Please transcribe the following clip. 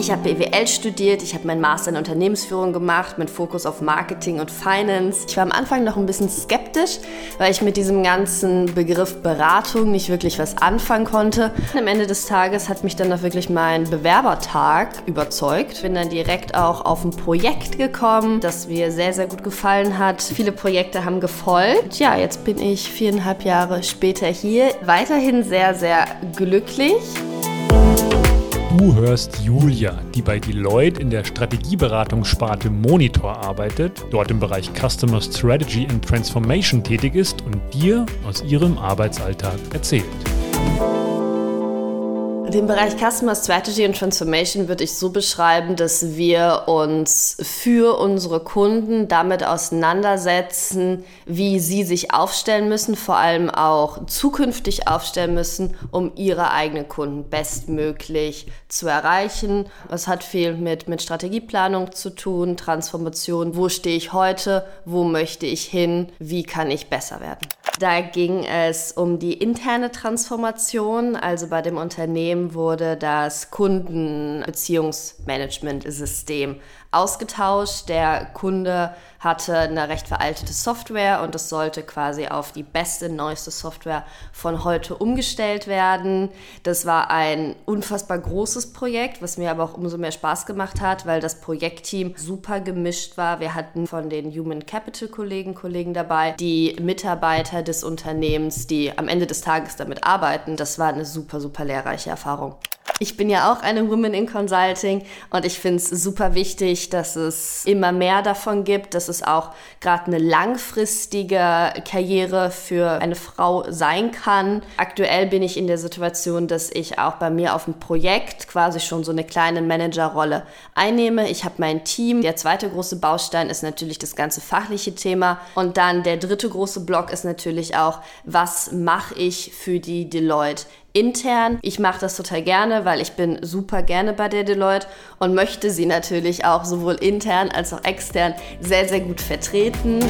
Ich habe BWL studiert, ich habe meinen Master in Unternehmensführung gemacht mit Fokus auf Marketing und Finance. Ich war am Anfang noch ein bisschen skeptisch, weil ich mit diesem ganzen Begriff Beratung nicht wirklich was anfangen konnte. Am Ende des Tages hat mich dann auch wirklich mein Bewerbertag überzeugt. Bin dann direkt auch auf ein Projekt gekommen, das mir sehr, sehr gut gefallen hat. Viele Projekte haben gefolgt. Ja, jetzt bin ich viereinhalb Jahre später hier. Weiterhin sehr, sehr glücklich. Du hörst Julia, die bei Deloitte in der Strategieberatungssparte Monitor arbeitet, dort im Bereich Customer Strategy and Transformation tätig ist und dir aus ihrem Arbeitsalltag erzählt. Den Bereich Customer Strategy und Transformation würde ich so beschreiben, dass wir uns für unsere Kunden damit auseinandersetzen, wie sie sich aufstellen müssen, vor allem auch zukünftig aufstellen müssen, um ihre eigenen Kunden bestmöglich zu erreichen. Es hat viel mit, mit Strategieplanung zu tun, Transformation. Wo stehe ich heute? Wo möchte ich hin? Wie kann ich besser werden? Da ging es um die interne Transformation. Also bei dem Unternehmen wurde das Kundenbeziehungsmanagementsystem ausgetauscht. Der Kunde hatte eine recht veraltete Software und es sollte quasi auf die beste, neueste Software von heute umgestellt werden. Das war ein unfassbar großes Projekt, was mir aber auch umso mehr Spaß gemacht hat, weil das Projektteam super gemischt war. Wir hatten von den Human Capital Kollegen Kollegen dabei, die Mitarbeiter des Unternehmens, die am Ende des Tages damit arbeiten. Das war eine super, super lehrreiche Erfahrung. Ich bin ja auch eine Woman in Consulting und ich finde es super wichtig, dass es immer mehr davon gibt, dass es auch gerade eine langfristige Karriere für eine Frau sein kann. Aktuell bin ich in der Situation, dass ich auch bei mir auf dem Projekt quasi schon so eine kleine Managerrolle einnehme. Ich habe mein Team. Der zweite große Baustein ist natürlich das ganze fachliche Thema und dann der dritte große Block ist natürlich auch, was mache ich für die Deloitte intern. Ich mache das total gerne, weil ich bin super gerne bei der Deloitte und möchte sie natürlich auch sowohl intern als auch extern sehr, sehr gut vertreten.